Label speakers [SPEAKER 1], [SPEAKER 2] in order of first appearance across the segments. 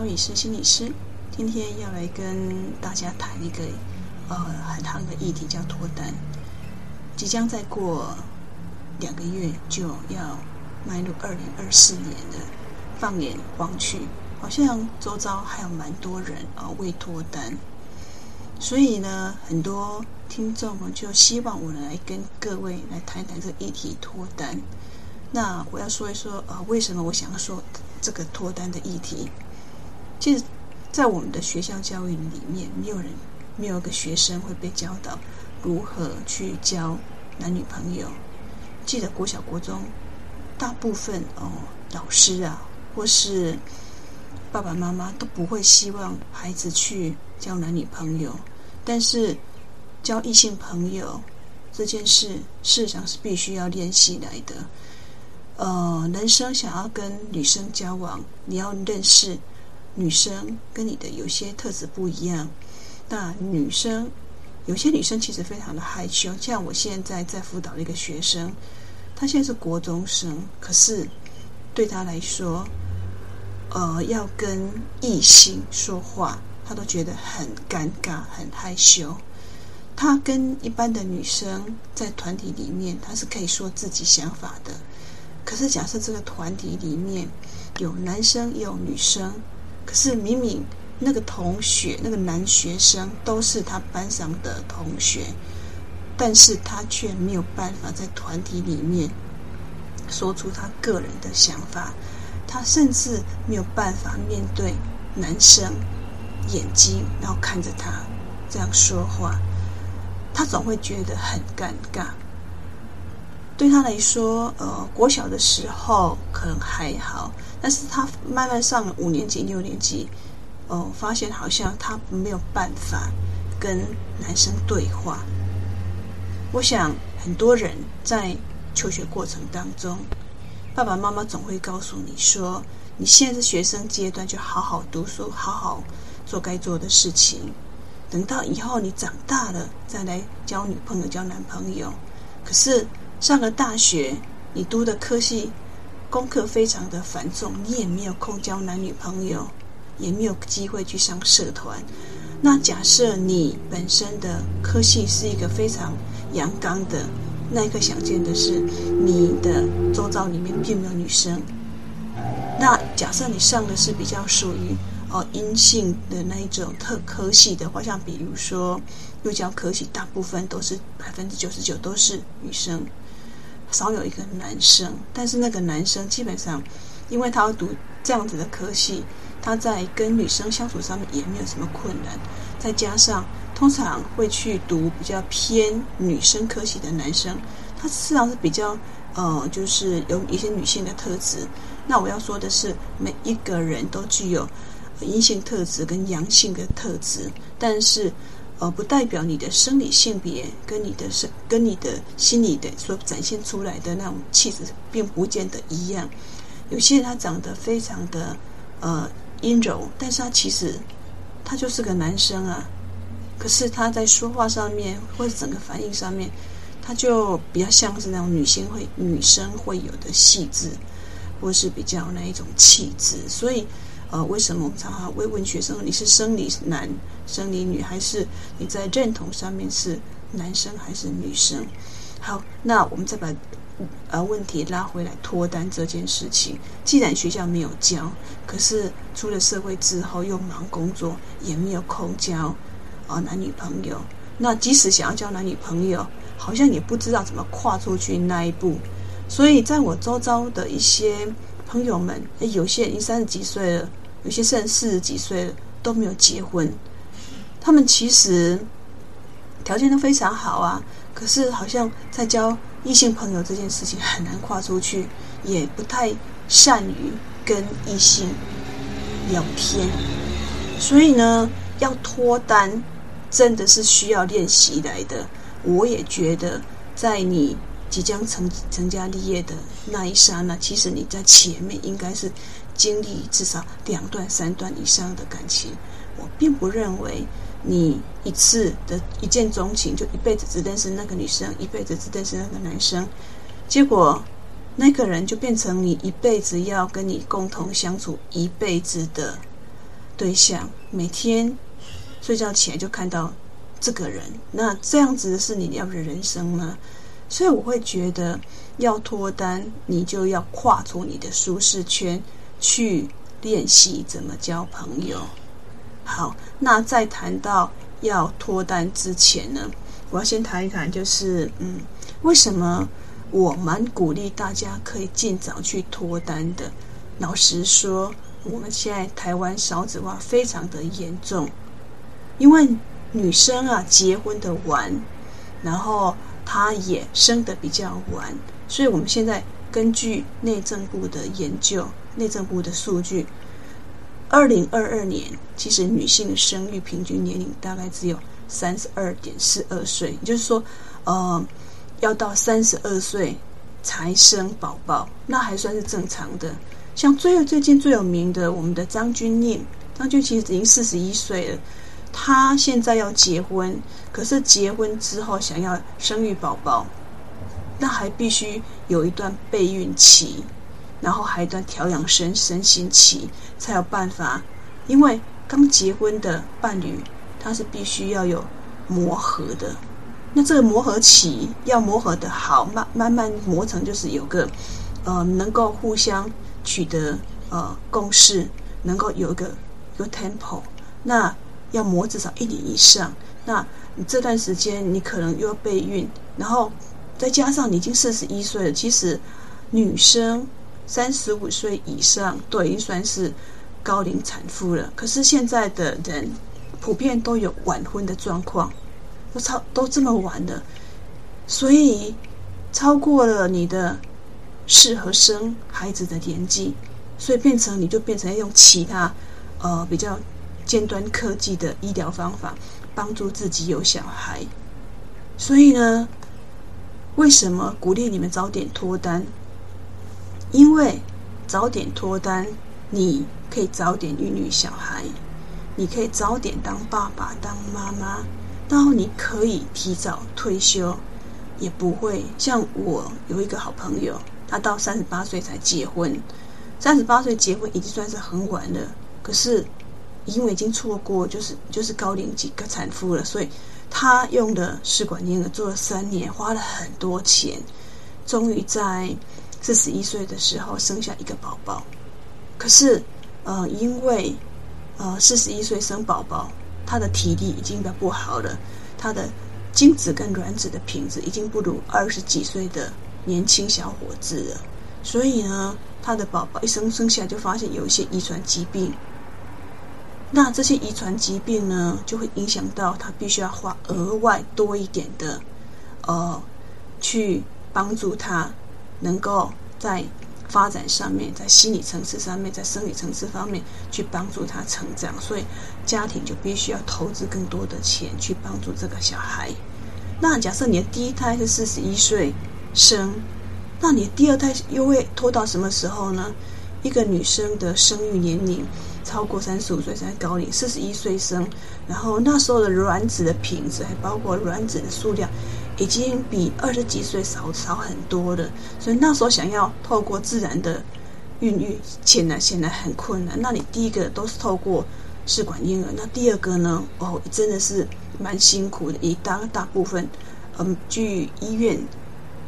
[SPEAKER 1] 家，我是乔雨师心理师，今天要来跟大家谈一个呃很夯的议题，叫脱单。即将再过两个月就要迈入二零二四年了，放眼望去，好像周遭还有蛮多人啊、未脱单，所以呢，很多听众们就希望我来跟各位来谈谈这个议题脱单。那我要说一说啊、呃，为什么我想要说这个脱单的议题？其实，在我们的学校教育里面，没有人，没有一个学生会被教导如何去交男女朋友。记得国小、国中，大部分哦，老师啊，或是爸爸妈妈都不会希望孩子去交男女朋友。但是，交异性朋友这件事，事实上是必须要练习来的。呃，男生想要跟女生交往，你要认识女生跟你的有些特质不一样。那女生有些女生其实非常的害羞，像我现在在辅导的一个学生，他现在是国中生，可是对他来说，呃，要跟异性说话，他都觉得很尴尬、很害羞。他跟一般的女生在团体里面，他是可以说自己想法的。可是，假设这个团体里面有男生也有女生，可是明明那个同学、那个男学生都是他班上的同学，但是他却没有办法在团体里面说出他个人的想法，他甚至没有办法面对男生眼睛，然后看着他这样说话，他总会觉得很尴尬。对他来说，呃，国小的时候可能还好，但是他慢慢上了五年级、六年级，哦、发现好像他没有办法跟男生对话。我想很多人在求学过程当中，爸爸妈妈总会告诉你说：“你现在是学生阶段，就好好读书，好好做该做的事情，等到以后你长大了再来交女朋友、交男朋友。”可是。上了大学，你读的科系功课非常的繁重，你也没有空交男女朋友，也没有机会去上社团。那假设你本身的科系是一个非常阳刚的，那一个想见的是你的周遭里面并没有女生。那假设你上的是比较属于哦阴性的那一种特科系的话，像比如说幼教科系，大部分都是百分之九十九都是女生。少有一个男生，但是那个男生基本上，因为他要读这样子的科系，他在跟女生相处上面也没有什么困难。再加上通常会去读比较偏女生科系的男生，他事实上是比较呃，就是有一些女性的特质。那我要说的是，每一个人都具有阴性特质跟阳性的特质，但是。呃，不代表你的生理性别跟你的生跟你的心理的所展现出来的那种气质，并不见得一样。有些人他长得非常的呃阴柔，但是他其实他就是个男生啊。可是他在说话上面或者整个反应上面，他就比较像是那种女性会女生会有的细致，或是比较那一种气质。所以。呃，为什么我们常常会问学生，你是生理男、生理女，还是你在认同上面是男生还是女生？好，那我们再把呃问题拉回来，脱单这件事情，既然学校没有教，可是出了社会之后又忙工作，也没有空交啊、男女朋友。那即使想要交男女朋友，好像也不知道怎么跨出去那一步。所以在我周遭的一些朋友们，有些人已经三十几岁了。有些甚至四十几岁都没有结婚，他们其实条件都非常好啊，可是好像在交异性朋友这件事情很难跨出去，也不太善于跟异性聊天，所以呢，要脱单真的是需要练习来的。我也觉得，在你即将成成家立业的那一刹那，其实你在前面应该是。经历至少两段、三段以上的感情，我并不认为你一次的一见钟情就一辈子只认识那个女生，一辈子只认识那个男生。结果那个人就变成你一辈子要跟你共同相处一辈子的对象，每天睡觉起来就看到这个人，那这样子是你要的人生吗？所以我会觉得，要脱单，你就要跨出你的舒适圈，去练习怎么交朋友。好，那在谈到要脱单之前呢，我要先谈一谈，就是嗯，为什么我蛮鼓励大家可以尽早去脱单的。老实说，我们现在台湾少子化非常的严重，因为女生啊结婚的晚，然后。她也生得比较晚，所以我们现在根据内政部的研究，内政部的数据，二零二二年其实女性的生育平均年龄大概只有三十二点四二岁，也就是说，呃，要到三十二岁才生宝宝，那还算是正常的。像最最近最有名的，我们的张钧甯，张钧甯其实已经四十一岁了。她现在要结婚，可是结婚之后想要生育宝宝，那还必须有一段备孕期，然后还有一段调养身身心期，才有办法。因为刚结婚的伴侣，他是必须要有磨合的。那这个磨合期要磨合的好，慢慢慢磨成就是有个呃能够互相取得呃共识，能够有一个有 tempo。那要磨至少一年以上，那你这段时间你可能又要备孕，然后再加上你已经四十一岁了，其实女生三十五岁以上都已经算是高龄产妇了。可是现在的人普遍都有晚婚的状况，都超都这么晚的，所以超过了你的适合生孩子的年纪，所以变成你就变成要用其他呃比较。尖端科技的医疗方法帮助自己有小孩，所以呢，为什么鼓励你们早点脱单？因为早点脱单，你可以早点孕育小孩，你可以早点当爸爸、当妈妈，然后你可以提早退休，也不会像我有一个好朋友，他到三十八岁才结婚，三十八岁结婚已经算是很晚了，可是。因为已经错过，就是就是高龄几个产妇了，所以她用的试管婴儿做了三年，花了很多钱，终于在四十一岁的时候生下一个宝宝。可是，呃，因为呃四十一岁生宝宝，他的体力已经比较不好了，他的精子跟卵子的品质已经不如二十几岁的年轻小伙子了。所以呢，他的宝宝一生生下来就发现有一些遗传疾病。那这些遗传疾病呢，就会影响到他必须要花额外多一点的，呃，去帮助他能够在发展上面，在心理层次上面，在生理层次方面去帮助他成长，所以家庭就必须要投资更多的钱去帮助这个小孩。那假设你的第一胎是四十一岁生，那你的第二胎又会拖到什么时候呢？一个女生的生育年龄。超过三十五岁才高龄，四十一岁生，然后那时候的卵子的品质，还包括卵子的数量，已经比二十几岁少少很多了。所以那时候想要透过自然的孕育，显然显然很困难。那你第一个都是透过试管婴儿，那第二个呢？哦，真的是蛮辛苦的。一大大部分，嗯，据医院，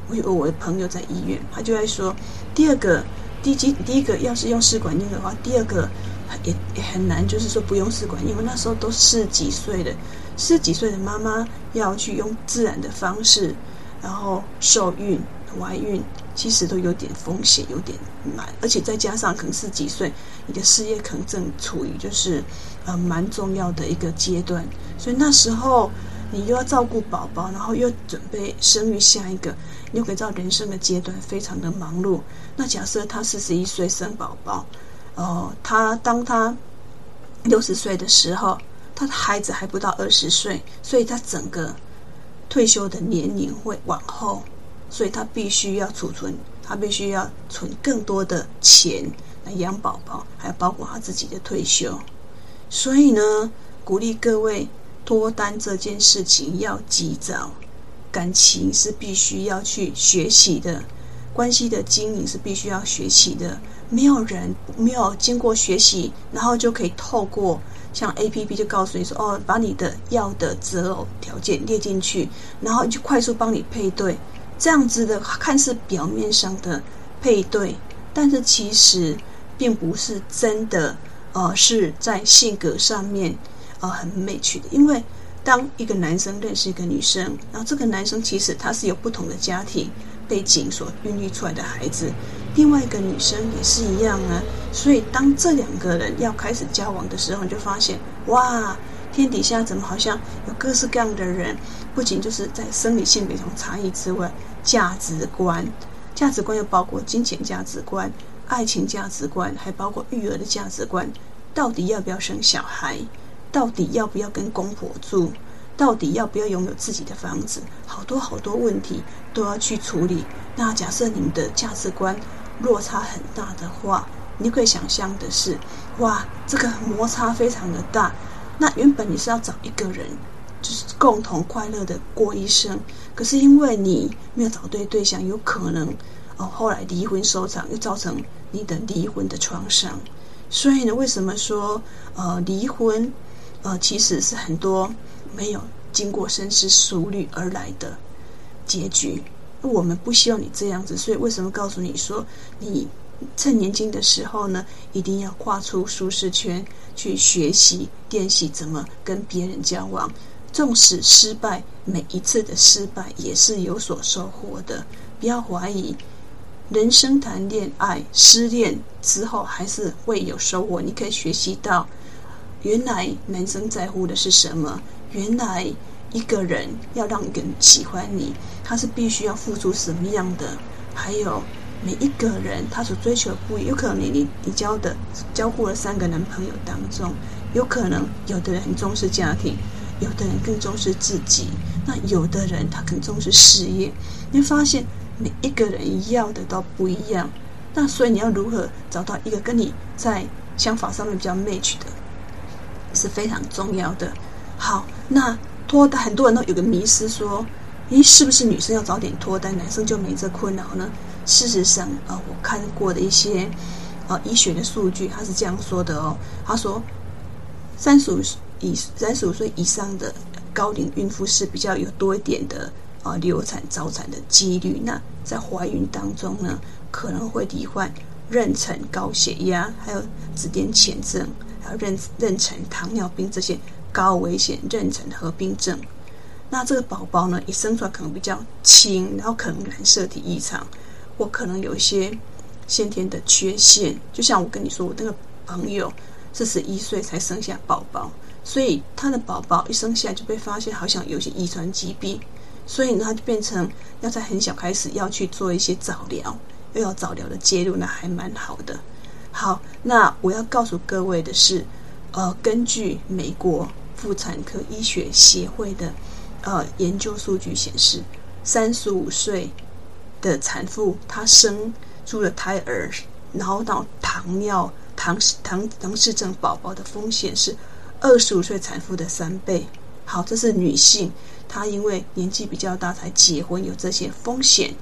[SPEAKER 1] 我有我的朋友在医院，他就在说，第二个，第几，第一个要是用试管婴儿的话，第二个。也也很难，就是说不用试管，因为那时候都四几岁的，四十几岁的妈妈要去用自然的方式，然后受孕、怀孕，其实都有点风险，有点难，而且再加上可能是几岁，你的事业可能正处于就是呃蛮重要的一个阶段，所以那时候你又要照顾宝宝，然后又准备生育下一个，你就可以知道人生的阶段非常的忙碌。那假设他四十一岁生宝宝。哦，他当他六十岁的时候，他的孩子还不到二十岁，所以他整个退休的年龄会往后，所以他必须要储存，他必须要存更多的钱来养宝宝，还有包括他自己的退休。所以呢，鼓励各位脱单这件事情要及早，感情是必须要去学习的，关系的经营是必须要学习的。没有人没有经过学习，然后就可以透过像 APP 就告诉你说，哦，把你的要的择偶条件列进去，然后就快速帮你配对。这样子的看似表面上的配对，但是其实并不是真的，呃，是在性格上面，呃，很 match 的。因为当一个男生认识一个女生，然后这个男生其实他是有不同的家庭背景所孕育出来的孩子。另外一个女生也是一样啊，所以当这两个人要开始交往的时候，你就发现哇，天底下怎么好像有各式各样的人？不仅就是在生理性别上差异之外，价值观，价值观又包括金钱价值观、爱情价值观，还包括育儿的价值观。到底要不要生小孩？到底要不要跟公婆住？到底要不要拥有自己的房子？好多好多问题都要去处理。那假设你们的价值观，落差很大的话，你可以想象的是，哇，这个摩擦非常的大。那原本你是要找一个人，就是共同快乐的过一生，可是因为你没有找对对象，有可能哦，后来离婚收场，又造成你的离婚的创伤。所以呢，为什么说呃离婚呃其实是很多没有经过深思熟虑而来的结局？我们不希望你这样子，所以为什么告诉你说，你趁年轻的时候呢，一定要跨出舒适圈，去学习练习怎么跟别人交往。纵使失败，每一次的失败也是有所收获的。不要怀疑，人生谈恋爱失恋之后还是会有收获。你可以学习到，原来男生在乎的是什么，原来。一个人要让一个人喜欢你，他是必须要付出什么样的？还有每一个人他所追求的不一样，有可能你你你交的交过了三个男朋友当中，有可能有的人很重视家庭，有的人更重视自己，那有的人他更重视事业。你会发现每一个人要的都不一样，那所以你要如何找到一个跟你在想法上面比较 match 的，是非常重要的。好，那。脱单，很多人都有个迷失，说：“咦，是不是女生要早点脱单，男生就没这困扰呢？”事实上，呃，我看过的一些呃医学的数据，他是这样说的哦。他说，三十五以三十五岁以上的高龄孕妇是比较有多一点的呃流产早产的几率。那在怀孕当中呢，可能会罹患妊娠高血压，还有子痫前症，还有妊妊娠糖尿病这些。高危险妊娠合并症，那这个宝宝呢，一生出来可能比较轻，然后可能染色体异常，或可能有一些先天的缺陷。就像我跟你说，我那个朋友四十一岁才生下宝宝，所以他的宝宝一生下来就被发现好像有些遗传疾病，所以呢，他就变成要在很小开始要去做一些早疗，又要早疗的介入，那还蛮好的。好，那我要告诉各位的是，呃，根据美国。妇产科医学协会的呃研究数据显示，三十五岁的产妇她生出了胎儿，脑脑糖尿唐唐唐氏症宝宝的风险是二十五岁产妇的三倍。好，这是女性，她因为年纪比较大才结婚，有这些风险。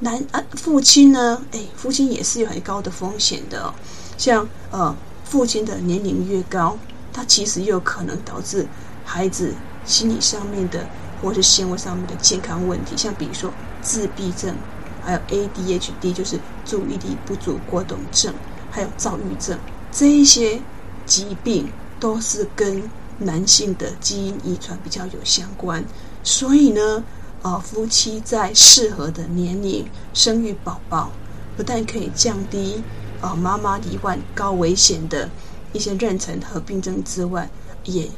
[SPEAKER 1] 男啊，父亲呢？哎，父亲也是有很高的风险的哦。像呃，父亲的年龄越高。他其实也有可能导致孩子心理上面的，或是行为上面的健康问题，像比如说自闭症，还有 ADHD，就是注意力不足过动症，还有躁郁症，这一些疾病都是跟男性的基因遗传比较有相关。所以呢，啊，夫妻在适合的年龄生育宝宝，不但可以降低啊妈妈罹患高危险的。一些妊娠合并症之外，也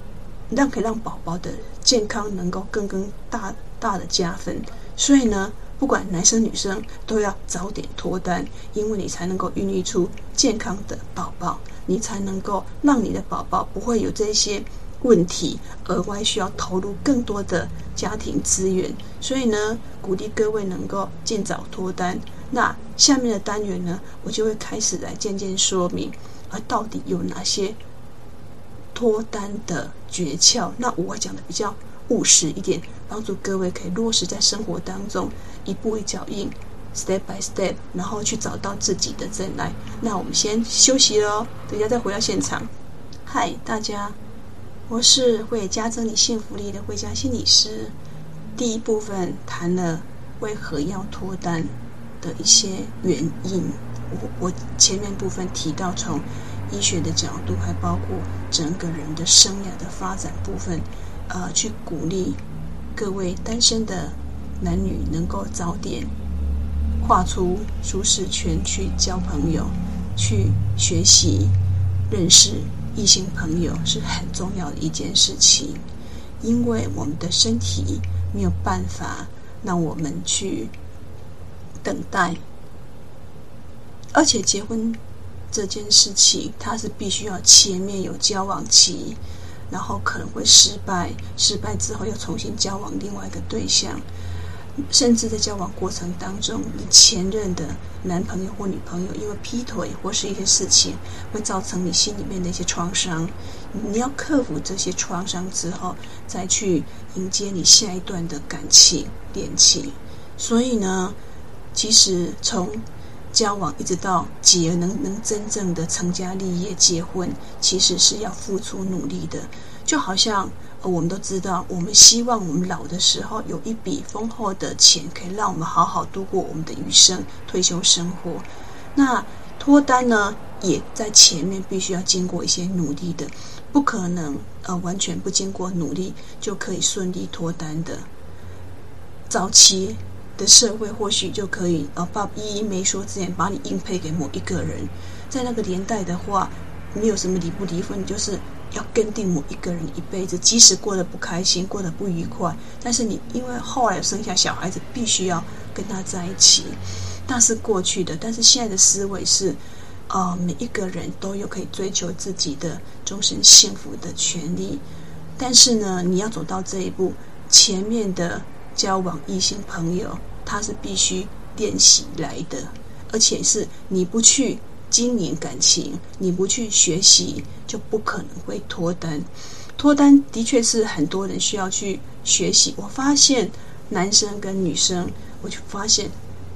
[SPEAKER 1] 让可以让宝宝的健康能够更更大大的加分。所以呢，不管男生女生都要早点脱单，因为你才能够孕育出健康的宝宝，你才能够让你的宝宝不会有这些问题，额外需要投入更多的家庭资源。所以呢，鼓励各位能够尽早脱单。那下面的单元呢，我就会开始来渐渐说明。而到底有哪些脱单的诀窍？那我讲的比较务实一点，帮助各位可以落实在生活当中，一步一脚印，step by step，然后去找到自己的真爱。那我们先休息喽，等一下再回到现场。嗨，大家，我是会加增你幸福力的慧佳心理师。第一部分谈了为何要脱单的一些原因。我我前面部分提到从医学的角度，还包括整个人的生涯的发展部分，呃，去鼓励各位单身的男女能够早点跨出舒适圈，去交朋友，去学习认识。异性朋友是很重要的一件事情，因为我们的身体没有办法让我们去等待，而且结婚这件事情，它是必须要前面有交往期，然后可能会失败，失败之后又重新交往另外一个对象。甚至在交往过程当中，你前任的男朋友或女朋友因为劈腿或是一些事情，会造成你心里面的一些创伤。你要克服这些创伤之后，再去迎接你下一段的感情恋情。所以呢，其实从交往一直到结能能真正的成家立业结婚，其实是要付出努力的，就好像呃。我们都知道，我们希望我们老的时候有一笔丰厚的钱，可以让我们好好度过我们的余生、退休生活。那脱单呢，也在前面必须要经过一些努力的，不可能呃完全不经过努力就可以顺利脱单的。早期的社会或许就可以呃，把一一没说之前把你硬配给某一个人，在那个年代的话，没有什么离不离婚，就是。要跟定某一个人一辈子，即使过得不开心，过得不愉快，但是你因为后来生下小孩子，必须要跟他在一起，那是过去的。但是现在的思维是，呃，每一个人都有可以追求自己的终身幸福的权利。但是呢，你要走到这一步，前面的交往异性朋友，他是必须练习来的，而且是你不去。经营感情，你不去学习，就不可能会脱单。脱单的确是很多人需要去学习。我发现男生跟女生，我就发现，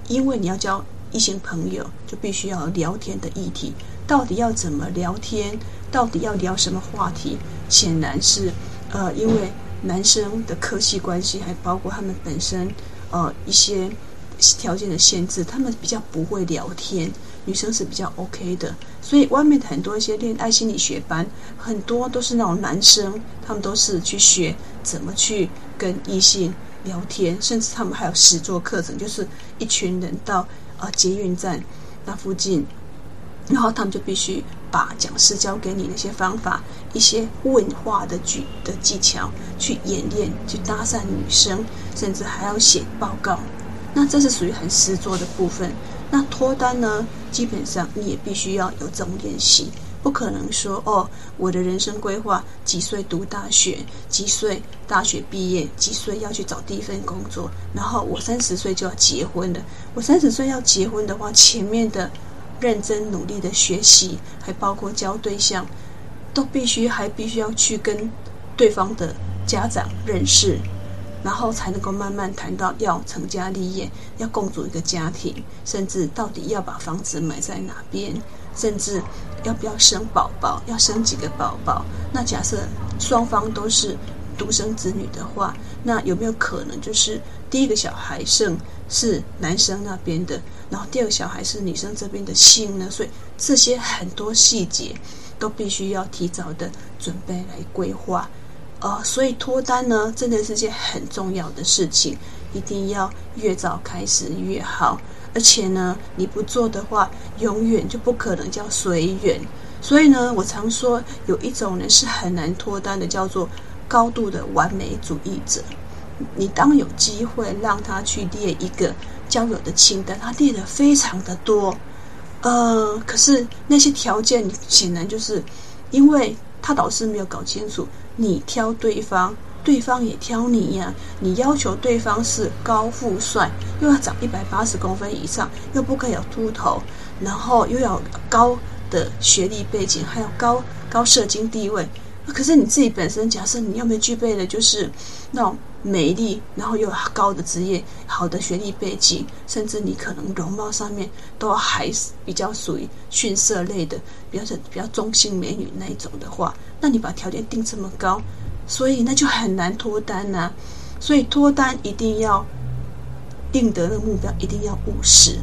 [SPEAKER 1] 因为你要交异性朋友，就必须要聊天的议题。到底要怎么聊天？到底要聊什么话题？显然是，呃，因为男生的科系关系，还包括他们本身，呃，一些条件的限制，他们比较不会聊天。女生是比较 OK 的，所以外面的很多一些恋爱心理学班，很多都是那种男生，他们都是去学怎么去跟异性聊天，甚至他们还有实作课程，就是一群人到、呃、捷运站那附近，然后他们就必须把讲师教给你那些方法、一些问话的句的技巧去演练，去搭讪女生，甚至还要写报告。那这是属于很实作的部分。那脱单呢？基本上你也必须要有这种练习，不可能说哦，我的人生规划几岁读大学，几岁大学毕业，几岁要去找第一份工作，然后我三十岁就要结婚了。我三十岁要结婚的话，前面的认真努力的学习，还包括交对象，都必须还必须要去跟对方的家长认识。然后才能够慢慢谈到要成家立业，要共组一个家庭，甚至到底要把房子买在哪边，甚至要不要生宝宝，要生几个宝宝。那假设双方都是独生子女的话，那有没有可能就是第一个小孩生是男生那边的，然后第二个小孩是女生这边的姓呢？所以这些很多细节都必须要提早的准备来规划。呃，所以脱单呢，真的是件很重要的事情，一定要越早开始越好。而且呢，你不做的话，永远就不可能叫随缘。所以呢，我常说有一种人是很难脱单的，叫做高度的完美主义者。你当有机会让他去列一个交友的清单，他列的非常的多，呃，可是那些条件显然就是因为他导师没有搞清楚。你挑对方，对方也挑你呀、你要求对方是高富帅，又要长一百八十公分以上，又不可以有秃头，然后又要高的学历背景，还有高高社经地位。可是你自己本身，假设你又没具备的，就是那种美丽，然后又有高的职业、好的学历背景，甚至你可能容貌上面都还是比较属于逊色类的，比较是比较中性美女那一种的话，那你把条件定这么高，所以那就很难脱单呐、所以脱单一定要定得的目标一定要务实。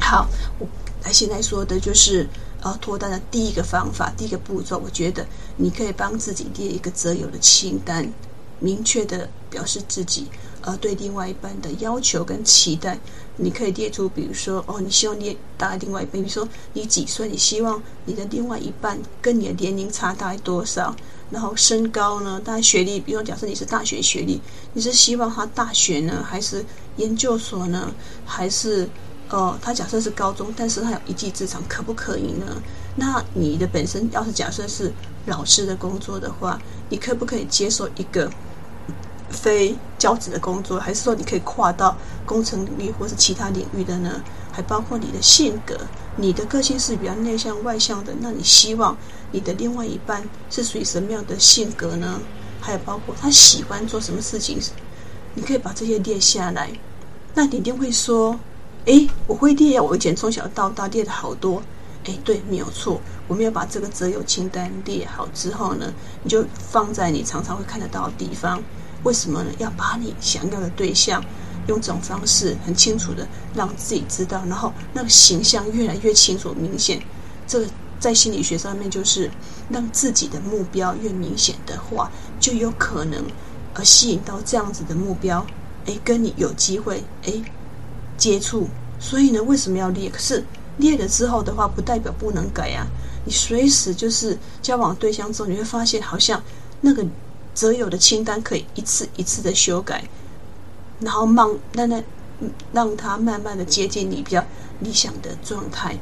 [SPEAKER 1] 好，我来现在说的就是呃脱单的第一个方法，第一个步骤，我觉得你可以帮自己列一个择友的清单。明确的表示自己，而，对另外一半的要求跟期待，你可以列出，比如说，哦，你希望你大概另外一半，比如说你几岁，你希望你的另外一半跟你的年龄差大概多少，然后身高呢，大概学历，比如假设你是大学学历，你是希望他大学呢，还是研究所呢，还是，呃，他假设是高中，但是他有一技之长，可不可以呢？那你的本身要是假设是老师的工作的话，你可不可以接受一个？非教职的工作，还是说你可以跨到工程领域或是其他领域的呢？还包括你的性格，你的个性是比较内向外向的，那你希望你的另外一半是属于什么样的性格呢？还有包括他喜欢做什么事情，你可以把这些列下来。那你一定会说，诶，我会列呀，我以前从小到大列的好多。诶，对，没有错，我们要把这个择友清单列好之后呢，你就放在你常常会看得到的地方。为什么呢？要把你想要的对象用这种方式很清楚的让自己知道，然后那个形象越来越清楚明显。这个在心理学上面就是让自己的目标越明显的话，就有可能而吸引到这样子的目标，哎，跟你有机会哎接触。所以呢，为什么要列？可是列了之后的话，不代表不能改啊。你随时就是交往对象之后，你会发现好像那个。择友的清单可以一次一次的修改，然后慢慢慢让他慢慢的接近你比较理想的状态。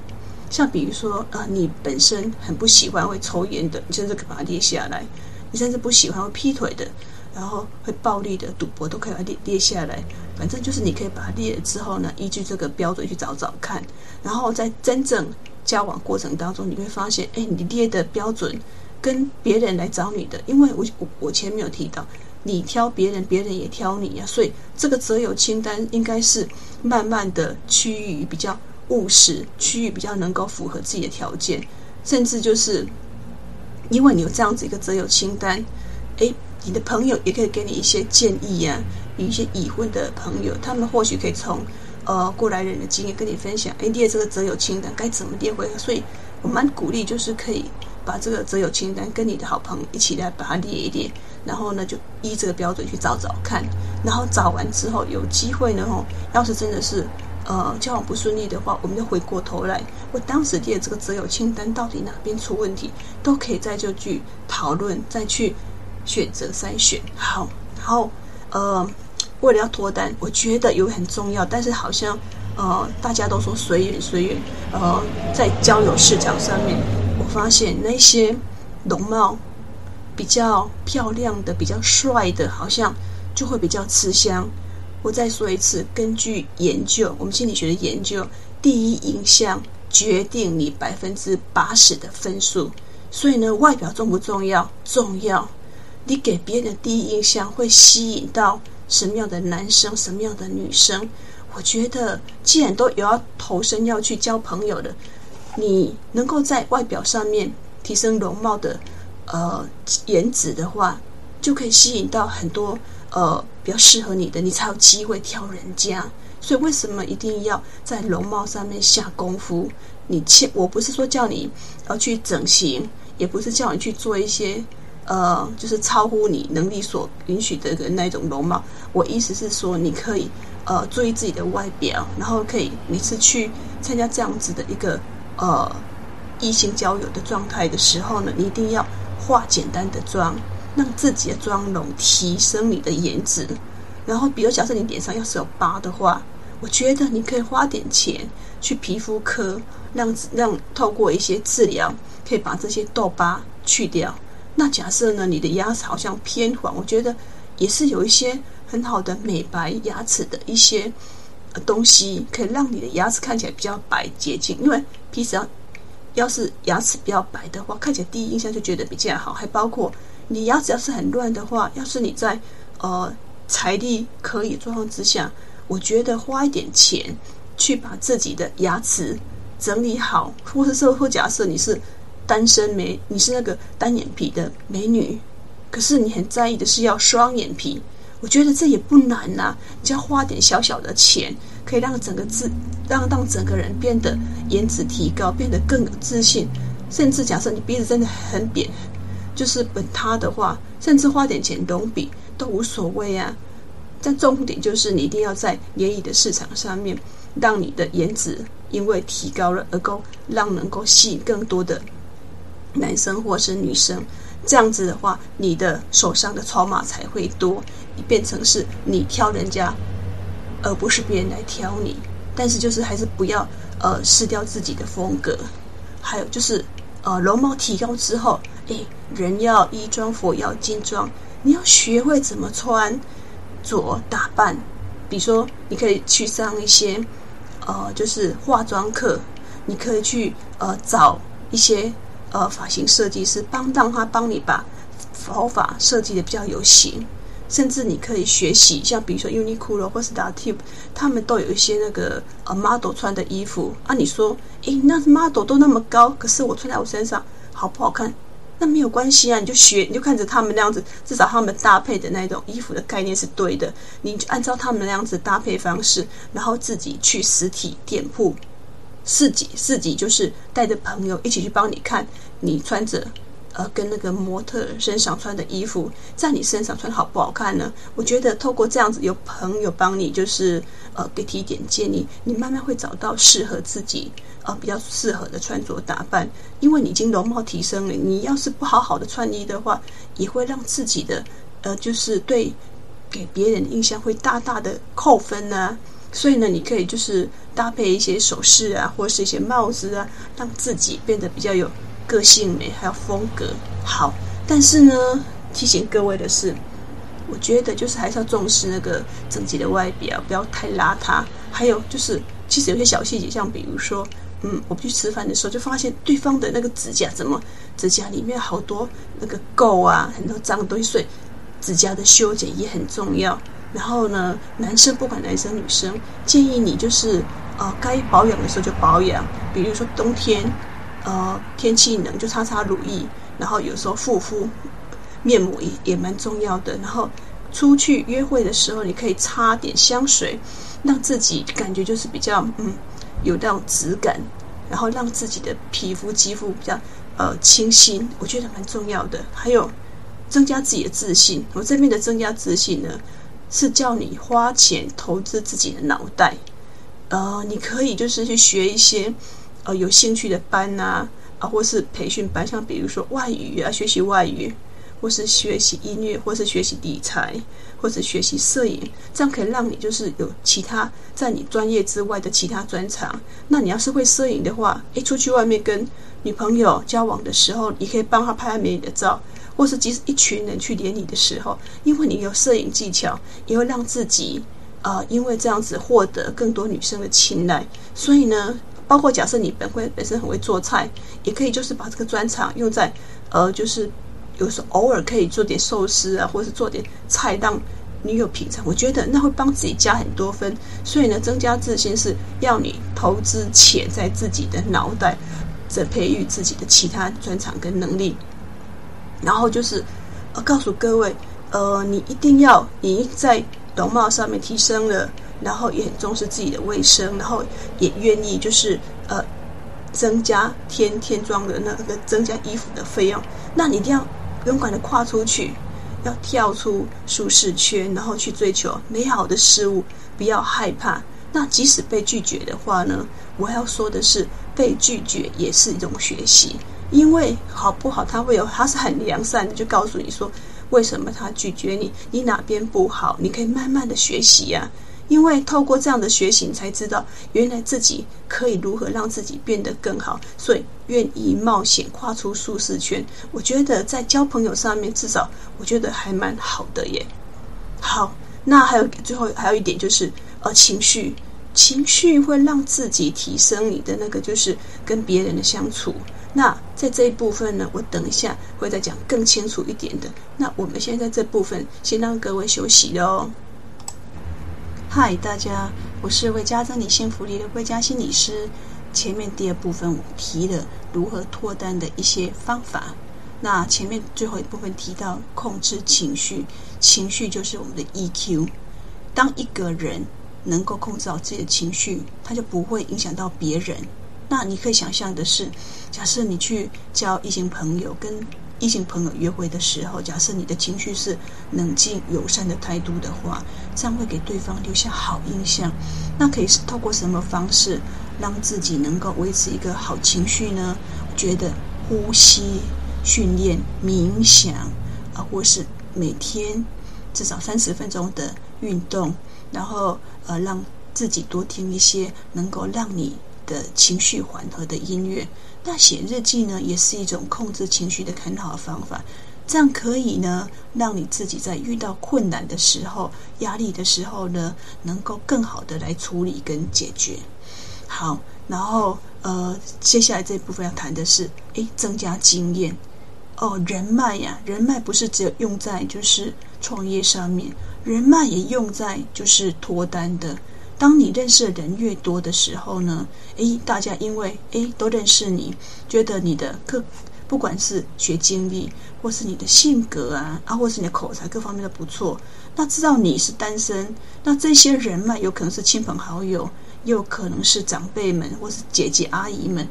[SPEAKER 1] 像比如说，呃，你本身很不喜欢会抽烟的，你甚至可以把它列下来；你甚至不喜欢会劈腿的，然后会暴力的赌博，都可以把它列列下来。反正就是你可以把它列了之后呢，依据这个标准去找找看。然后在真正交往过程当中，你会发现，哎，你列的标准。跟别人来找你的，因为我我我前面有提到，你挑别人，别人也挑你呀、所以这个择友清单应该是慢慢的趋于比较务实，趋于比较能够符合自己的条件，甚至就是因为你有这样子一个择友清单，诶，你的朋友也可以给你一些建议呀、啊，有一些已婚的朋友，他们或许可以从呃过来人的经验跟你分享，诶，列这个择友清单该怎么列会，所以我蛮鼓励就是可以。把这个择友清单跟你的好朋友一起来把它列一列，然后呢就依这个标准去找找看，然后找完之后有机会呢，哦，要是真的是呃交往不顺利的话，我们就回过头来，我当时列这个择友清单到底哪边出问题，都可以再就去讨论，再去选择筛选。好，然后呃为了要脱单，我觉得有很重要，但是好像呃大家都说随缘随缘，呃在交友市场上面。我发现那些容貌比较漂亮的、比较帅的，好像就会比较吃香。我再说一次，根据研究，我们心理学的研究，第一印象决定你百分之八十的分数。所以呢，外表重不重要？重要。你给别人的第一印象会吸引到什么样的男生、什么样的女生？我觉得，既然都有要投身要去交朋友的。你能够在外表上面提升容貌的呃颜值的话，就可以吸引到很多呃比较适合你的，你才有机会挑人家。所以为什么一定要在容貌上面下功夫？你切，我不是说叫你要去整形，也不是叫你去做一些呃就是超乎你能力所允许的那种容貌。我意思是说，你可以呃注意自己的外表，然后可以每次去参加这样子的一个。呃，异性交友的状态的时候呢，你一定要化简单的妆，让自己的妆容提升你的颜值。然后，比如假设你脸上要是有疤的话，我觉得你可以花点钱去皮肤科，让让透过一些治疗，可以把这些痘疤去掉。那假设呢，你的牙齿好像偏黄，我觉得也是有一些很好的美白牙齿的一些。东西可以让你的牙齿看起来比较白洁净，因为平时要要是牙齿比较白的话，看起来第一印象就觉得比较好。还包括你牙齿要是很乱的话，要是你在呃财力可以状况之下，我觉得花一点钱去把自己的牙齿整理好，或者说，或假设你是单身美，你是那个单眼皮的美女，可是你很在意的是要双眼皮，我觉得这也不难呐、啊，只要花点小小的钱，可以让整个自让让整个人变得颜值提高，变得更有自信，甚至假设你鼻子真的很扁，就是本塌的话，甚至花点钱隆鼻。都无所谓啊，但重点就是你一定要在联谊的市场上面，让你的颜值因为提高了而够让能够吸引更多的男生或是女生，这样子的话，你的手上的筹码才会多，变成是你挑人家，而不是别人来挑你。但是就是还是不要呃失掉自己的风格，还有就是呃容貌提高之后，诶，人要衣装，佛要金装。你要学会怎么穿着打扮，比如说，你可以去上一些，呃，就是化妆课。你可以去呃找一些呃发型设计师帮，让他帮你把头发设计的比较有型。甚至你可以学习，像比如说 Uniqlo 或是 Dativ，他们都有一些那个呃 model 穿的衣服啊。你说，诶，那 model 都那么高，可是我穿在我身上好不好看？那没有关系啊，你就学，你就看着他们那样子，至少他们搭配的那种衣服的概念是对的，你就按照他们那样子搭配方式，然后自己去实体店铺，自己自己就是带着朋友一起去帮你看，你穿着呃跟那个模特身上穿的衣服，在你身上穿好不好看呢？我觉得透过这样子有朋友帮你，就是呃给提一点建议，你慢慢会找到适合自己。呃，比较适合的穿着打扮，因为你已经容貌提升了。你要是不好好的穿衣的话，也会让自己的呃，就是对给别人印象会大大的扣分呢、所以呢，你可以就是搭配一些首饰啊，或是一些帽子啊，让自己变得比较有个性美，还有风格好。但是呢，提醒各位的是，我觉得就是还是要重视那个整洁的外表，不要太邋遢。还有就是，其实有些小细节，像比如说。嗯，我们去吃饭的时候就发现对方的那个指甲怎么指甲里面好多那个垢啊，很多脏东西，所以指甲的修剪也很重要。然后呢，男生不管男生女生，建议你就是呃该保养的时候就保养，比如说冬天呃天气冷就擦擦乳液，然后有时候护肤面膜也也蛮重要的。然后出去约会的时候，你可以擦点香水，让自己感觉就是比较嗯。有那种质感，然后让自己的皮肤肌肤比较呃清新，我觉得蛮重要的。还有增加自己的自信，我这边的增加自信呢，是叫你花钱投资自己的脑袋。呃，你可以就是去学一些呃有兴趣的班啊，啊，或是培训班，像比如说外语啊，学习外语。或是学习音乐，或是学习理财，或者学习摄影，这样可以让你就是有其他在你专业之外的其他专长。那你要是会摄影的话，诶，出去外面跟女朋友交往的时候，你可以帮她拍拍美女的照，或是即使一群人去联谊的时候，因为你有摄影技巧，也会让自己、呃，因为这样子获得更多女生的青睐。所以呢，包括假设你本会本身很会做菜，也可以就是把这个专长用在呃，就是。有时候偶尔可以做点寿司啊，或是做点菜让女友品尝，我觉得那会帮自己加很多分。所以呢，增加自信是要你投资钱在自己的脑袋，在培育自己的其他专长跟能力。然后就是呃，告诉各位，呃，你一定要你在容貌上面提升了，然后也很重视自己的卫生，然后也愿意就是呃增加添添装的那个增加衣服的费用，那你一定要。勇敢的跨出去，要跳出舒适圈，然后去追求美好的事物，不要害怕。那即使被拒绝的话呢？我要说的是，被拒绝也是一种学习，因为好不好，他会有，他是很良善的，就告诉你说为什么他拒绝你，你哪边不好，你可以慢慢的学习呀、因为透过这样的学习，你才知道原来自己可以如何让自己变得更好，所以愿意冒险跨出舒适圈。我觉得在交朋友上面，至少我觉得还蛮好的耶。好，那还有最后还有一点就是，呃，情绪情绪会让自己提升你的那个，就是跟别人的相处。那在这一部分呢，我等一下会再讲更清楚一点的。那我们现在这部分先让各位休息喽。嗨，大家，我是为家增你幸福力的魏佳心理师。前面第二部分我提了如何脱单的一些方法。那前面最后一部分提到控制情绪，情绪就是我们的 EQ。当一个人能够控制好自己的情绪，他就不会影响到别人。那你可以想象的是，假设你去交异性朋友，跟异性朋友约会的时候，假设你的情绪是冷静友善的态度的话，这样会给对方留下好印象。那可以是透过什么方式让自己能够维持一个好情绪呢？我觉得呼吸训练、冥想啊，或是每天至少三十分钟的运动，然后呃，让自己多听一些能够让你。的情绪缓和的音乐，那写日记呢，也是一种控制情绪的很好的方法。这样可以呢，让你自己在遇到困难的时候、压力的时候呢，能够更好的来处理跟解决。好，然后呃，接下来这部分要谈的是，诶，增加经验哦，人脉呀，人脉不是只有用在就是创业上面，人脉也用在就是脱单的。当你认识的人越多的时候呢，诶，大家因为诶都认识你，觉得你的各不管是学经历，或是你的性格啊，啊，或是你的口才各方面都不错，那知道你是单身，那这些人脉有可能是亲朋好友，又可能是长辈们，或是姐姐阿姨们，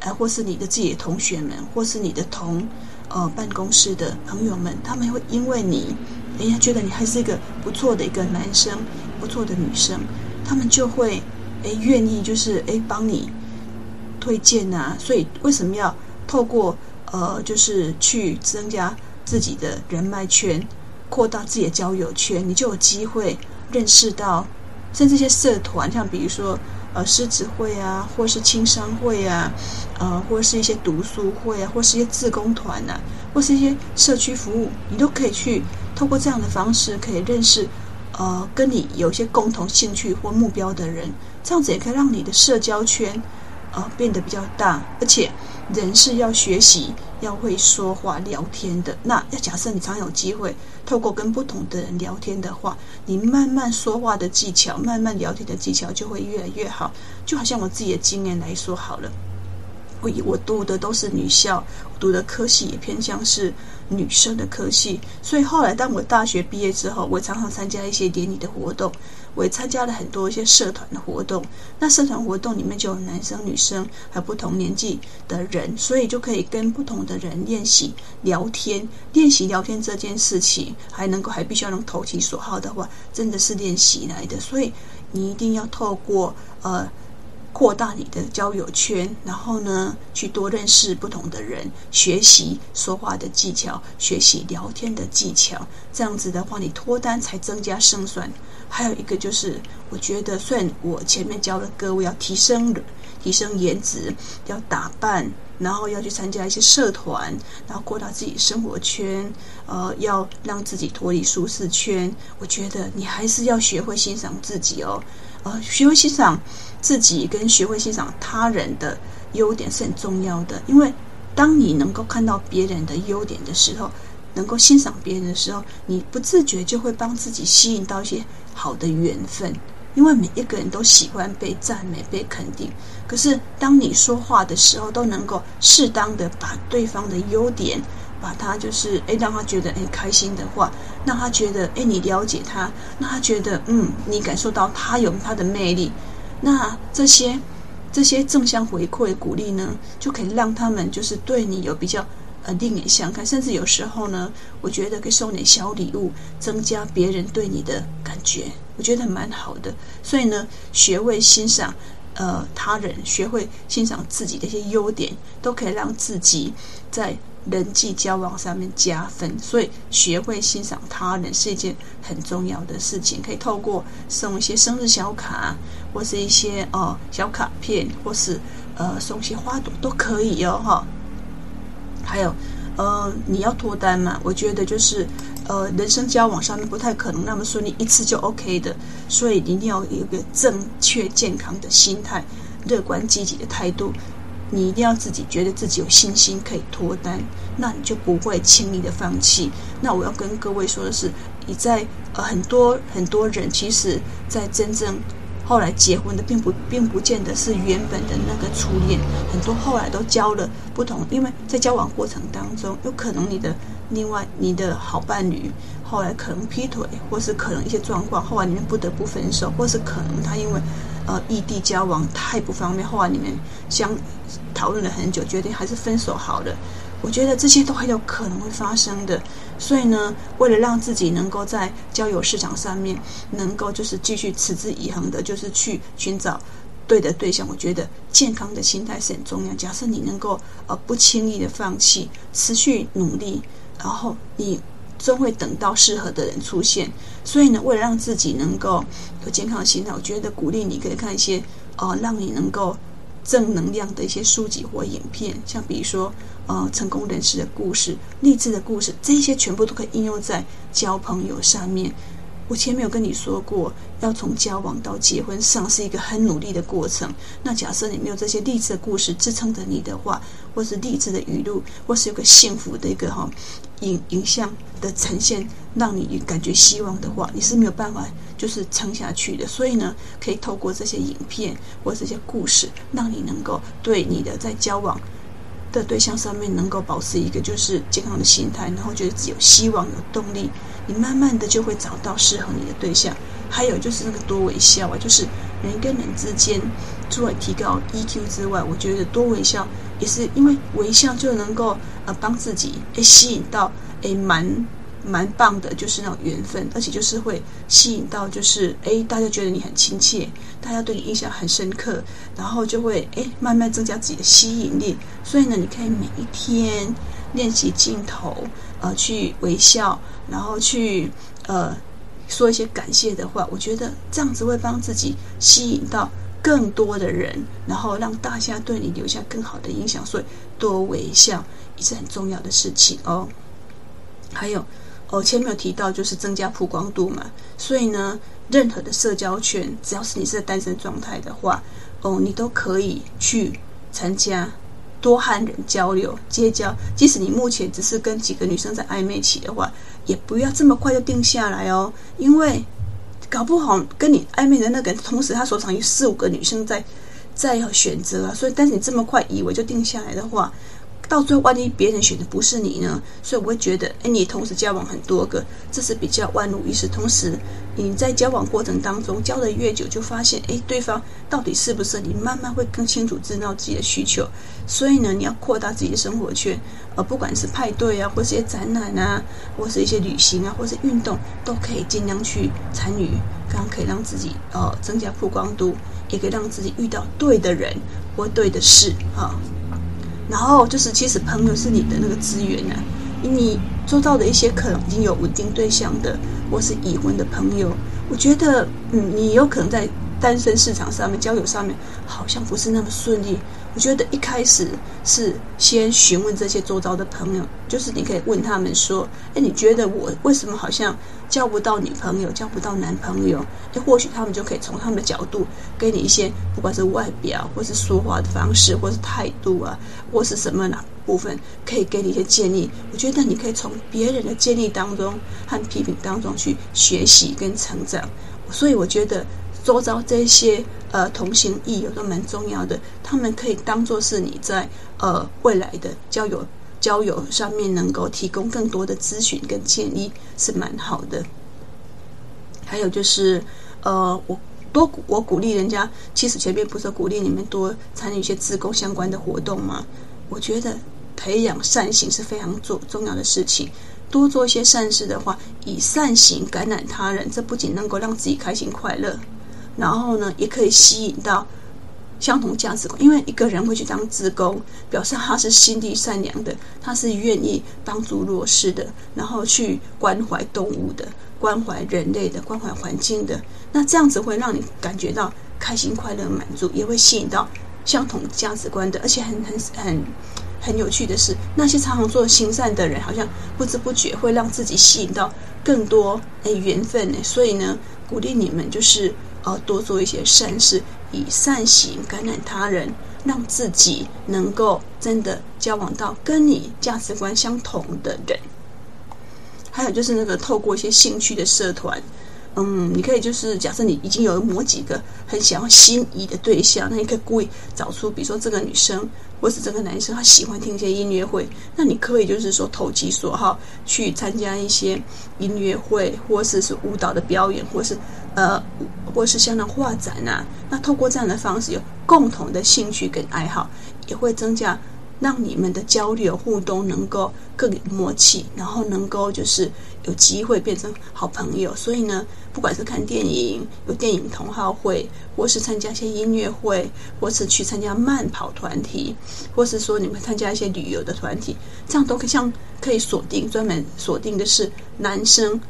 [SPEAKER 1] 呃，或是你的自己的同学们，或是你的同呃办公室的朋友们，他们会因为你，人家，觉得你还是一个不错的一个男生，不错的女生。他们就会诶愿意就是诶帮你推荐啊，所以为什么要透过呃就是去增加自己的人脉圈，扩大自己的交友圈，你就有机会认识到，甚至一些社团，像比如说呃狮子会啊，或是青商会啊，呃或是一些读书会啊，或是一些自工团呐、啊，或是一些社区服务，你都可以去透过这样的方式可以认识。呃，跟你有一些共同兴趣或目标的人，这样子也可以让你的社交圈呃变得比较大。而且，人是要学习，要会说话聊天的。那要假设你常有机会透过跟不同的人聊天的话，你慢慢说话的技巧，慢慢聊天的技巧就会越来越好。就好像我自己的经验来说好了。我我读的都是女校，读的科系也偏向是女生的科系，所以后来当我大学毕业之后，我常常参加一些典礼的活动，我也参加了很多一些社团的活动。那社团活动里面就有男生、女生，还有不同年纪的人，所以就可以跟不同的人练习聊天。练习聊天这件事情，还能够还必须要能投其所好的话，真的是练习来的。所以你一定要透过呃。扩大你的交友圈，然后呢，去多认识不同的人，学习说话的技巧，学习聊天的技巧。这样子的话，你脱单才增加胜算。还有一个就是，我觉得，虽然我前面教了各位要提升提升颜值，要打扮，然后要去参加一些社团，然后扩大自己生活圈，呃，要让自己脱离舒适圈。我觉得你还是要学会欣赏自己哦。呃，学会欣赏自己跟学会欣赏他人的优点是很重要的，因为当你能够看到别人的优点的时候，能够欣赏别人的时候，你不自觉就会帮自己吸引到一些好的缘分。因为每一个人都喜欢被赞美、被肯定，可是当你说话的时候，都能够适当的把对方的优点。把他就是诶，让他觉得诶开心的话，让他觉得诶你了解他，让他觉得嗯你感受到他有他的魅力，那这些这些正向回馈鼓励呢，就可以让他们就是对你有比较呃另眼相看，甚至有时候呢，我觉得可以送点小礼物，增加别人对你的感觉，我觉得蛮好的。所以呢，学会欣赏呃他人，学会欣赏自己的一些优点，都可以让自己在。人际交往上面加分，所以学会欣赏他人是一件很重要的事情。可以透过送一些生日小卡，或是一些哦小卡片，或是呃送些花朵都可以哦哈。还有呃你要脱单嘛？我觉得就是呃人生交往上面不太可能那么顺利，一次就 OK 的。所以一定要有一个正确健康的心态，乐观积极的态度。你一定要自己觉得自己有信心可以脱单，那你就不会轻易的放弃。那我要跟各位说的是，你在呃很多很多人，其实在真正后来结婚的，并不并不见得是原本的那个初恋，很多后来都交了不同，因为在交往过程当中，有可能你的另外你的好伴侣后来可能劈腿，或是可能一些状况，后来你们不得不分手，或是可能他因为。呃，异地交往太不方便，后来你们相讨论了很久，决定还是分手好了。我觉得这些都很有可能会发生的，所以呢，为了让自己能够在交友市场上面能够就是继续持之以恒的，就是去寻找对的对象，我觉得健康的心态是很重要。假设你能够呃不轻易的放弃，持续努力，然后你。终会等到适合的人出现，所以呢，为了让自己能够有健康的心态，我觉得鼓励你可以看一些呃，让你能够正能量的一些书籍或影片，像比如说呃，成功人士的故事、励志的故事，这些全部都可以应用在交朋友上面。我前面有跟你说过，要从交往到结婚上是一个很努力的过程。那假设你没有这些励志的故事支撑着你的话，或是励志的语录，或是有个幸福的一个哈影影像的呈现，让你感觉希望的话，你是没有办法就是撑下去的。所以呢，可以透过这些影片或这些故事，让你能够对你的在交往的对象上面能够保持一个就是健康的心态，然后觉得自己有希望、有动力。你慢慢的就会找到适合你的对象，还有就是那个多微笑啊，就是人跟人之间，除了提高 EQ 之外，我觉得多微笑也是因为微笑就能够呃帮自己诶吸引到诶蛮蛮棒的，就是那种缘分，而且就是会吸引到就是诶大家觉得你很亲切，大家对你印象很深刻，然后就会诶慢慢增加自己的吸引力，所以呢，你可以每一天练习镜头。呃，去微笑，然后去呃说一些感谢的话，我觉得这样子会帮自己吸引到更多的人，然后让大家对你留下更好的印象。所以多微笑也是很重要的事情哦。还有，哦，前面有提到就是增加曝光度嘛，所以呢，任何的社交圈，只要是你是在单身状态的话，哦，你都可以去参加。多和人交流结交，即使你目前只是跟几个女生在暧昧期的话，也不要这么快就定下来哦，因为搞不好跟你暧昧的那个人，同时他手上有四五个女生在在选择啊，所以但是你这么快以为就定下来的话。到最后，万一别人选的不是你呢？所以我会觉得，哎，你同时交往很多个，这是比较万无一失。同时，你在交往过程当中交的越久，就发现，哎，对方到底是不是你？慢慢会更清楚知道自己的需求。所以呢，你要扩大自己的生活圈，呃，不管是派对啊，或是一些展览啊，或是一些旅行啊，或是运动，都可以尽量去参与，刚刚可以让自己呃增加曝光度，也可以让自己遇到对的人或对的事啊。然后就是，其实朋友是你的那个资源呢、你做到的一些可能已经有稳定对象的，或是已婚的朋友，我觉得，嗯，你有可能在单身市场上面、交友上面，好像不是那么顺利。我觉得一开始是先询问这些周遭的朋友，就是你可以问他们说：“哎，你觉得我为什么好像交不到女朋友、交不到男朋友？”哎，或许他们就可以从他们的角度给你一些，不管是外表，或是说话的方式，或是态度啊，或是什么哪部分，可以给你一些建议。我觉得你可以从别人的建议当中和批评当中去学习跟成长。所以我觉得。周遭这些呃同行异友都蛮重要的，他们可以当做是你在呃未来的交友交友上面能够提供更多的咨询跟建议，是蛮好的。还有就是呃，我多我鼓励人家，其实前面不是鼓励你们多参与一些自工相关的活动吗？我觉得培养善行是非常重重要的事情，多做一些善事的话，以善行感染他人，这不仅能够让自己开心快乐。然后呢，也可以吸引到相同价值观，因为一个人会去当志工，表示他是心地善良的，他是愿意帮助弱势的，然后去关怀动物的、关怀人类的、关怀环境的。那这样子会让你感觉到开心、快乐、满足，也会吸引到相同价值观的，而且很很很很有趣的是，那些常常做行善的人，好像不知不觉会让自己吸引到更多诶缘分呢。所以呢，鼓励你们就是呃多做一些善事，以善行感染他人，让自己能够真的交往到跟你价值观相同的人。还有就是那个透过一些兴趣的社团。嗯，你可以就是假设你已经有某几个很想要心仪的对象，那你可以故意找出，比如说这个女生或是这个男生，他喜欢听一些音乐会，那你可以就是说投其所好去参加一些音乐会，或是是舞蹈的表演，或是呃，或是像那画展啊。那透过这样的方式，有共同的兴趣跟爱好，也会增加。让你们的交流互动能够更有默契，然后能够就是有机会变成好朋友。所以呢，不管是看电影、有电影同好会，或是参加一些音乐会，或是去参加慢跑团体，或是说你们参加一些旅游的团体，这样都可以像可以锁定专门锁定的是男生。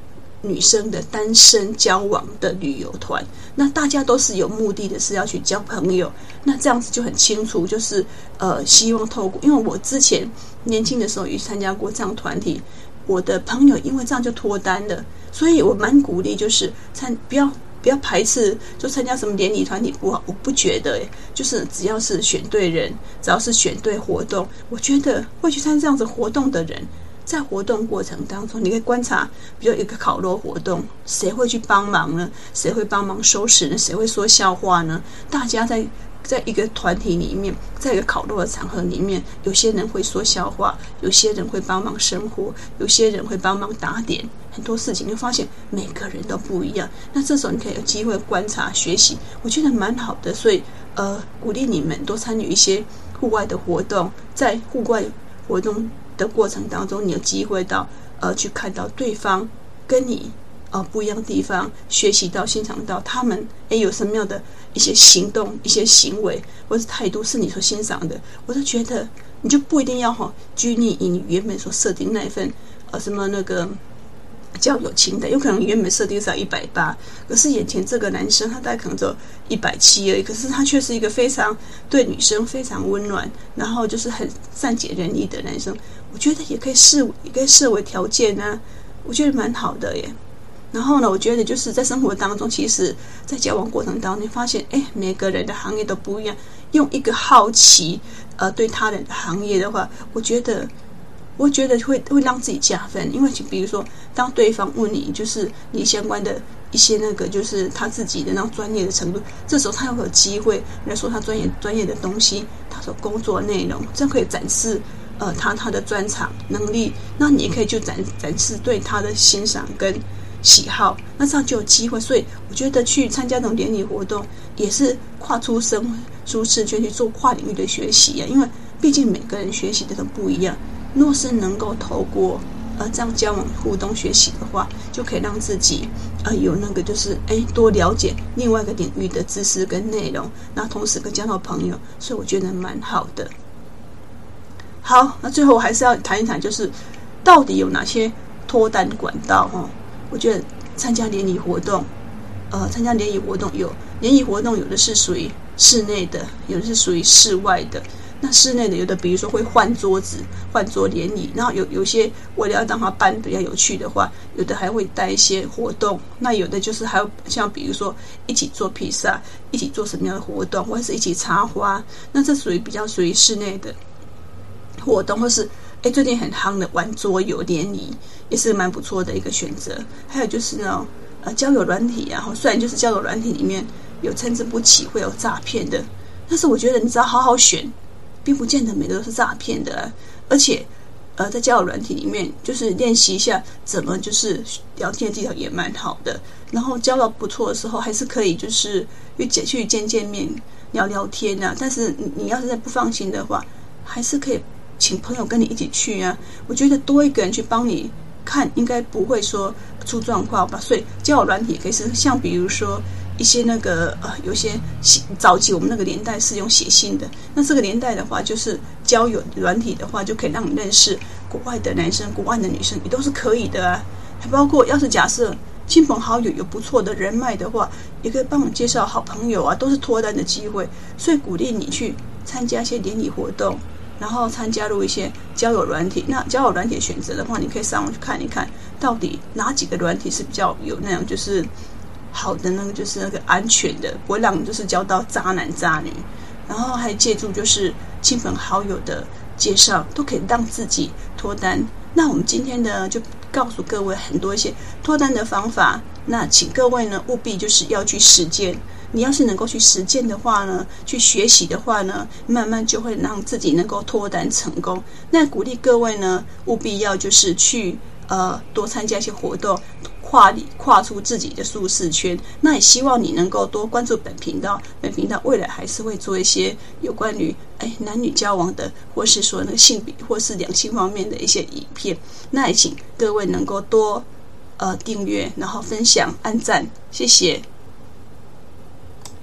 [SPEAKER 1] 女生的单身交往的旅游团，那大家都是有目的的，是要去交朋友。那这样子就很清楚，就是呃，希望透过，因为我之前年轻的时候也参加过这样团体，我的朋友因为这样就脱单了，所以我蛮鼓励，就是参不要不要排斥，就参加什么联谊团体不好，我不觉得，诶，就是只要是选对人，只要是选对活动，我觉得会去参加这样子活动的人。在活动过程当中，你可以观察，比如一个烤肉活动，谁会去帮忙呢？谁会帮忙收拾呢？谁会说笑话呢？大家在在一个团体里面，在一个烤肉的场合里面，有些人会说笑话，有些人会帮忙生活，有些人会帮忙打点，很多事情你会发现每个人都不一样。那这时候你可以有机会观察学习，我觉得蛮好的。所以呃，鼓励你们多参与一些户外的活动，在户外活动。的过程当中，你有机会到呃去看到对方跟你呃不一样的地方，学习到欣赏到他们诶有什么样的一些行动、一些行为或者态度是你所欣赏的，我就觉得你就不一定要哈拘泥于你原本所设定那一份呃什么那个。交友清单，有可能原本设定上一百八，可是眼前这个男生他大概可能只有一百七而已，可是他却是一个非常对女生非常温暖，然后就是很善解人意的男生。我觉得也可以视也可以视为条件呢、我觉得蛮好的耶。然后呢，我觉得就是在生活当中，其实，在交往过程当中，你发现哎，每个人的行业都不一样，用一个好奇呃对他人的行业的话，我觉得。我觉得会会让自己加分，因为就比如说，当对方问你就是你相关的一些那个，就是他自己的那种专业的程度，这时候他又有机会来说他专业专业的东西，他所工作内容，这样可以展示呃他他的专长能力，那你也可以就展展示对他的欣赏跟喜好，那这样就有机会。所以我觉得去参加这种联谊活动，也是跨出生舒适圈去做跨领域的学习呀，因为毕竟每个人学习的都不一样。若是能够透过呃这样交往互动学习的话，就可以让自己呃有那个就是哎多了解另外一个领域的知识跟内容，那同时可以交到朋友，所以我觉得蛮好的。好，那最后还是要谈一谈，就是到底有哪些脱单管道哈？我觉得参加联谊活动，呃，参加联谊活动有联谊活动，有的是属于室内的，有的是属于室外的。那室内的有的，比如说会换桌子、换桌联谊，然后有有些为了要让他办比较有趣的话，有的还会带一些活动。那有的就是还有像比如说一起做披萨，一起做什么样的活动，或者是一起插花。那这属于比较属于室内的活动，或是哎最近很夯的玩桌游联谊，也是蛮不错的一个选择。还有就是呢呃交友软体，然后虽然就是交友软体里面有参差不齐，会有诈骗的，但是我觉得你只要好好选。并不见得每个都是诈骗的，而且，呃，在交友软体里面，就是练习一下怎么就是聊天技巧也蛮好的。然后交到不错的时候，还是可以就是去见去见见面聊聊天啊。但是你要是再不放心的话，还是可以请朋友跟你一起去啊。我觉得多一个人去帮你看，应该不会说出状况吧。所以交友软体可以是像比如说。一些那个呃，有些早期我们那个年代是用写信的，那这个年代的话，就是交友软体的话，就可以让你认识国外的男生、国外的女生，也都是可以的啊。还包括，要是假设亲朋好友有不错的人脉的话，也可以帮你介绍好朋友啊，都是脱单的机会。所以鼓励你去参加一些联谊活动，然后参加入一些交友软体。那交友软体选择的话，你可以上网去看一看，到底哪几个软体是比较有那样就是好的那个就是那个安全的，不会让你就是交到渣男渣女。然后还借助就是亲朋好友的介绍，都可以让自己脱单。那我们今天呢，就告诉各位很多一些脱单的方法。那请各位呢，务必就是要去实践。你要是能够去实践的话呢，去学习的话呢，慢慢就会让自己能够脱单成功。那鼓励各位呢，务必要就是去呃多参加一些活动，跨跨出自己的舒适圈。那也希望你能够多关注本频道，本频道未来还是会做一些有关于哎男女交往的，或是说那个性别或是两性方面的一些影片。那也请各位能够多呃订阅，然后分享、按赞，谢谢。